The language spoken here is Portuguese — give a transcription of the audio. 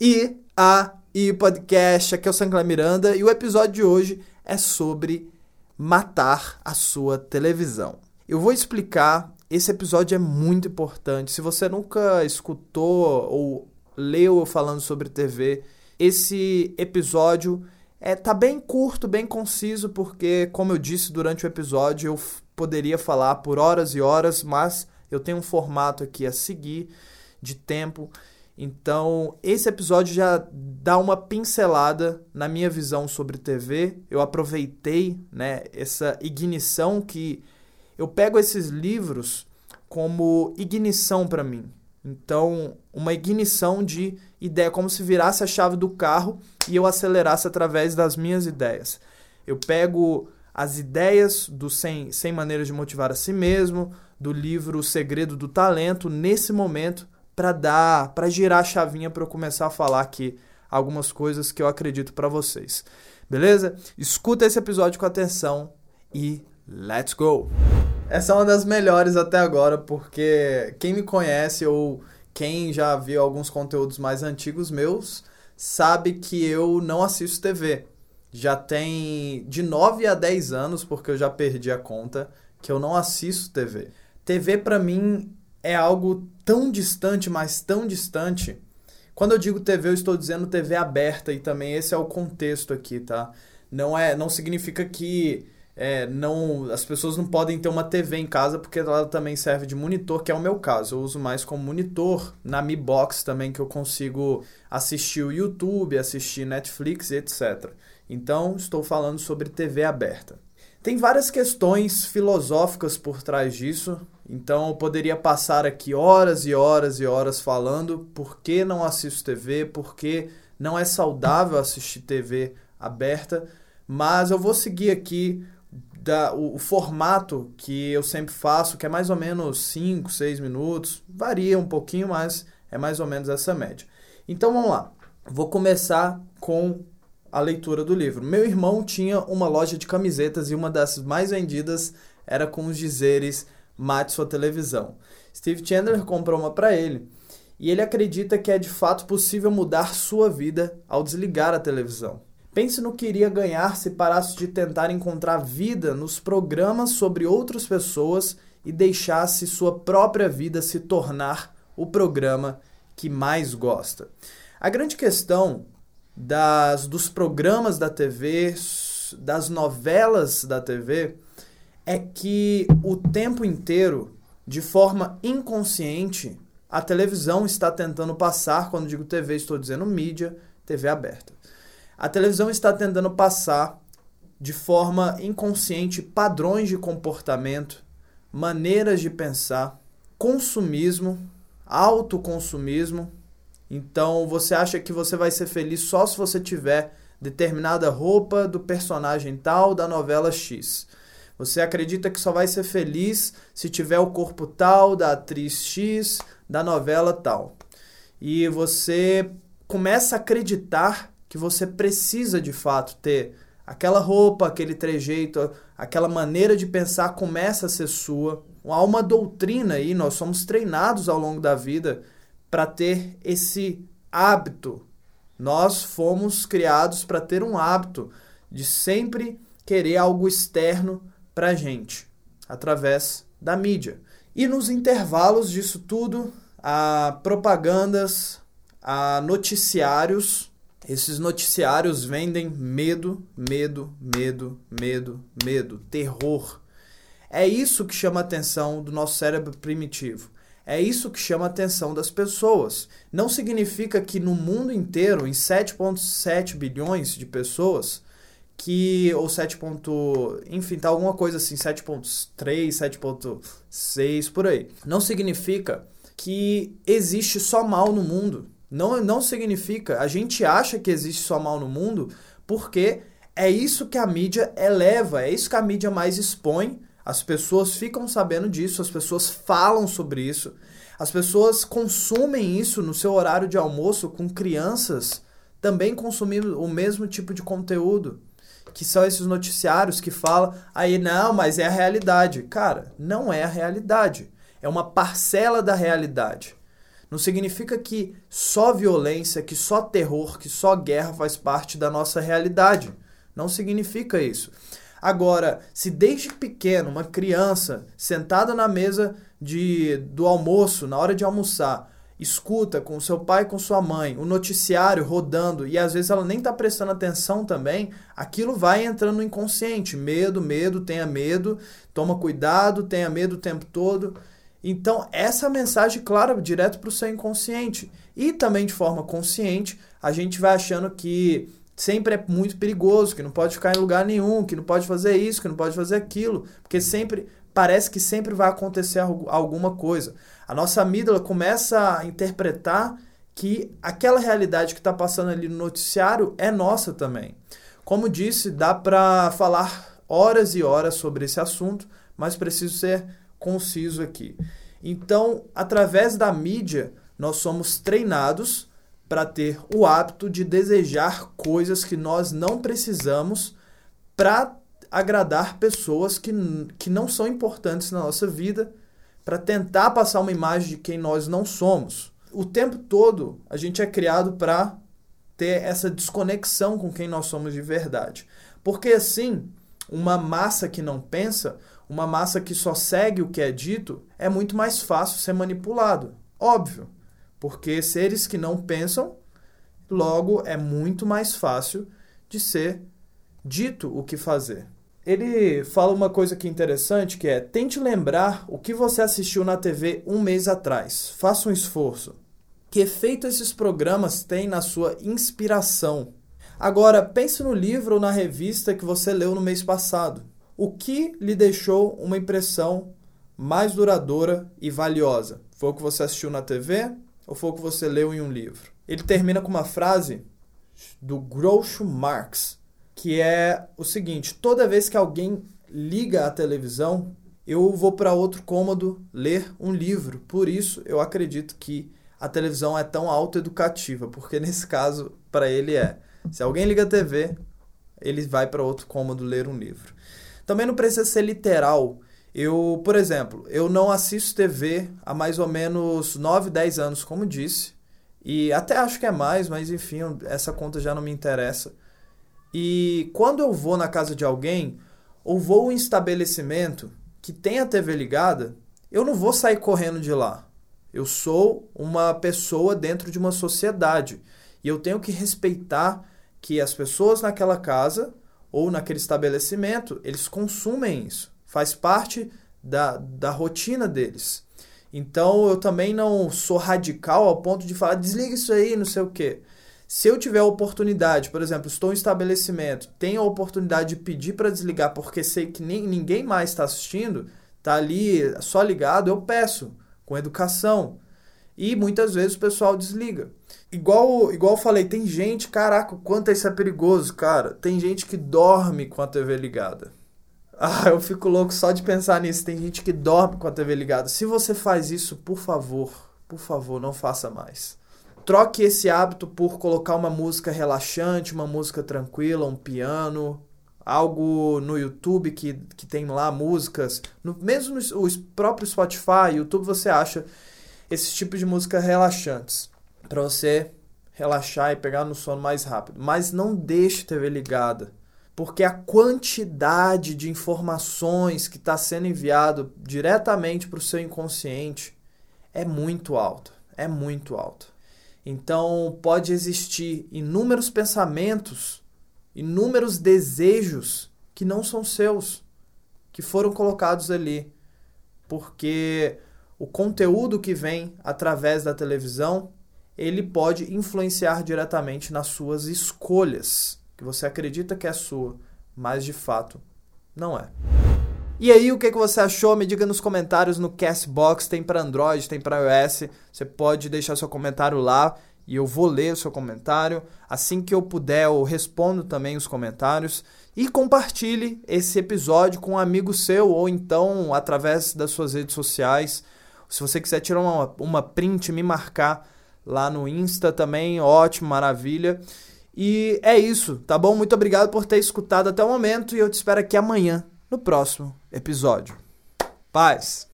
E a e podcast, aqui é o Sancler Miranda e o episódio de hoje é sobre matar a sua televisão. Eu vou explicar, esse episódio é muito importante. Se você nunca escutou ou leu eu falando sobre TV, esse episódio é tá bem curto, bem conciso, porque como eu disse durante o episódio, eu poderia falar por horas e horas, mas eu tenho um formato aqui a seguir de tempo. Então, esse episódio já dá uma pincelada na minha visão sobre TV. Eu aproveitei, né, essa ignição que eu pego esses livros como ignição para mim. Então, uma ignição de ideia, como se virasse a chave do carro e eu acelerasse através das minhas ideias. Eu pego as ideias do 100, 100 Maneiras de Motivar a Si Mesmo, do livro O Segredo do Talento, nesse momento para dar, para girar a chavinha para eu começar a falar aqui algumas coisas que eu acredito para vocês. Beleza? Escuta esse episódio com atenção e let's go. Essa é uma das melhores até agora porque quem me conhece ou quem já viu alguns conteúdos mais antigos meus sabe que eu não assisto TV. Já tem de 9 a 10 anos, porque eu já perdi a conta, que eu não assisto TV. TV para mim é algo tão distante, mas tão distante. Quando eu digo TV, eu estou dizendo TV aberta e também esse é o contexto aqui, tá? Não é, não significa que é, não, as pessoas não podem ter uma TV em casa porque ela também serve de monitor, que é o meu caso. Eu uso mais como monitor na Mi Box também que eu consigo assistir o YouTube, assistir Netflix, etc. Então, estou falando sobre TV aberta. Tem várias questões filosóficas por trás disso, então eu poderia passar aqui horas e horas e horas falando por que não assisto TV, por que não é saudável assistir TV aberta, mas eu vou seguir aqui da, o, o, formato que eu sempre faço, que é mais ou menos 5, 6 minutos, varia um pouquinho, mas é mais ou menos essa média. Então vamos lá. Vou começar com a leitura do livro. Meu irmão tinha uma loja de camisetas e uma das mais vendidas era com os dizeres mate sua televisão. Steve Chandler comprou uma para ele e ele acredita que é de fato possível mudar sua vida ao desligar a televisão. Pense no que iria ganhar se parasse de tentar encontrar vida nos programas sobre outras pessoas e deixasse sua própria vida se tornar o programa que mais gosta. A grande questão das dos programas da TV, das novelas da TV, é que o tempo inteiro, de forma inconsciente, a televisão está tentando passar, quando digo TV, estou dizendo mídia, TV aberta. A televisão está tentando passar de forma inconsciente padrões de comportamento, maneiras de pensar, consumismo, autoconsumismo. Então você acha que você vai ser feliz só se você tiver determinada roupa do personagem tal da novela X. Você acredita que só vai ser feliz se tiver o corpo tal da atriz X, da novela tal. E você começa a acreditar que você precisa de fato ter aquela roupa, aquele trejeito, aquela maneira de pensar começa a ser sua. Há uma doutrina aí, nós somos treinados ao longo da vida para ter esse hábito. Nós fomos criados para ter um hábito de sempre querer algo externo para a gente, através da mídia. E nos intervalos disso tudo, há propagandas, há noticiários. Esses noticiários vendem medo, medo, medo, medo, medo, terror. É isso que chama a atenção do nosso cérebro primitivo. É isso que chama a atenção das pessoas. Não significa que no mundo inteiro, em 7,7 bilhões de pessoas, que ou 7. Ponto, enfim, tá alguma coisa assim, 7.3, 7.6 por aí. Não significa que existe só mal no mundo. Não, não significa. A gente acha que existe só mal no mundo porque é isso que a mídia eleva, é isso que a mídia mais expõe. As pessoas ficam sabendo disso, as pessoas falam sobre isso, as pessoas consumem isso no seu horário de almoço com crianças também consumindo o mesmo tipo de conteúdo que são esses noticiários que falam, aí não, mas é a realidade. Cara, não é a realidade. É uma parcela da realidade. Não significa que só violência, que só terror, que só guerra faz parte da nossa realidade. Não significa isso. Agora, se desde pequeno uma criança sentada na mesa de, do almoço, na hora de almoçar, escuta com seu pai, com sua mãe, o noticiário rodando e às vezes ela nem está prestando atenção também, aquilo vai entrando no inconsciente. Medo, medo, tenha medo, toma cuidado, tenha medo o tempo todo. Então, essa é mensagem clara direto para o seu inconsciente. E também de forma consciente, a gente vai achando que sempre é muito perigoso, que não pode ficar em lugar nenhum, que não pode fazer isso, que não pode fazer aquilo, porque sempre parece que sempre vai acontecer alguma coisa. A nossa amígdala começa a interpretar que aquela realidade que está passando ali no noticiário é nossa também. Como disse, dá para falar horas e horas sobre esse assunto, mas preciso ser conciso aqui. Então, através da mídia, nós somos treinados para ter o hábito de desejar coisas que nós não precisamos para agradar pessoas que, que não são importantes na nossa vida, para tentar passar uma imagem de quem nós não somos. O tempo todo a gente é criado para ter essa desconexão com quem nós somos de verdade. Porque assim, uma massa que não pensa, uma massa que só segue o que é dito, é muito mais fácil ser manipulado. Óbvio. Porque seres que não pensam, logo é muito mais fácil de ser dito o que fazer. Ele fala uma coisa que é interessante, que é tente lembrar o que você assistiu na TV um mês atrás. Faça um esforço. Que efeito esses programas têm na sua inspiração? Agora, pense no livro ou na revista que você leu no mês passado. O que lhe deixou uma impressão mais duradoura e valiosa? Foi o que você assistiu na TV ou foi o que você leu em um livro? Ele termina com uma frase do Groucho Marx, que é o seguinte: toda vez que alguém liga a televisão, eu vou para outro cômodo ler um livro. Por isso, eu acredito que a televisão é tão autoeducativa, porque nesse caso, para ele é. Se alguém liga a TV, ele vai para outro cômodo ler um livro. Também não precisa ser literal. Eu, por exemplo, eu não assisto TV há mais ou menos 9, 10 anos, como disse. E até acho que é mais, mas enfim, essa conta já não me interessa. E quando eu vou na casa de alguém, ou vou em estabelecimento que tem a TV ligada, eu não vou sair correndo de lá. Eu sou uma pessoa dentro de uma sociedade. E eu tenho que respeitar que as pessoas naquela casa ou naquele estabelecimento, eles consumem isso. Faz parte da, da rotina deles. Então eu também não sou radical ao ponto de falar desliga isso aí, não sei o quê. Se eu tiver a oportunidade, por exemplo, estou em estabelecimento, tenho a oportunidade de pedir para desligar porque sei que nem, ninguém mais está assistindo, está ali só ligado, eu peço, com educação. E muitas vezes o pessoal desliga. Igual, igual eu falei, tem gente, caraca, quanto isso é perigoso, cara. Tem gente que dorme com a TV ligada. Ah, eu fico louco só de pensar nisso. Tem gente que dorme com a TV ligada. Se você faz isso, por favor, por favor, não faça mais. Troque esse hábito por colocar uma música relaxante, uma música tranquila, um piano, algo no YouTube que, que tem lá músicas. No, mesmo no o próprio Spotify, YouTube, você acha esse tipo de música relaxantes para você relaxar e pegar no sono mais rápido. Mas não deixe a TV ligada, porque a quantidade de informações que está sendo enviado diretamente para o seu inconsciente é muito alta, é muito alta. Então pode existir inúmeros pensamentos, inúmeros desejos que não são seus, que foram colocados ali, porque o conteúdo que vem através da televisão ele pode influenciar diretamente nas suas escolhas, que você acredita que é sua, mas de fato não é. E aí, o que, que você achou? Me diga nos comentários no Castbox, tem para Android, tem para iOS. Você pode deixar seu comentário lá e eu vou ler o seu comentário. Assim que eu puder, eu respondo também os comentários. E compartilhe esse episódio com um amigo seu ou então através das suas redes sociais. Se você quiser tirar uma, uma print, me marcar lá no Insta também, ótimo, maravilha. E é isso, tá bom? Muito obrigado por ter escutado até o momento e eu te espero aqui amanhã no próximo episódio. Paz!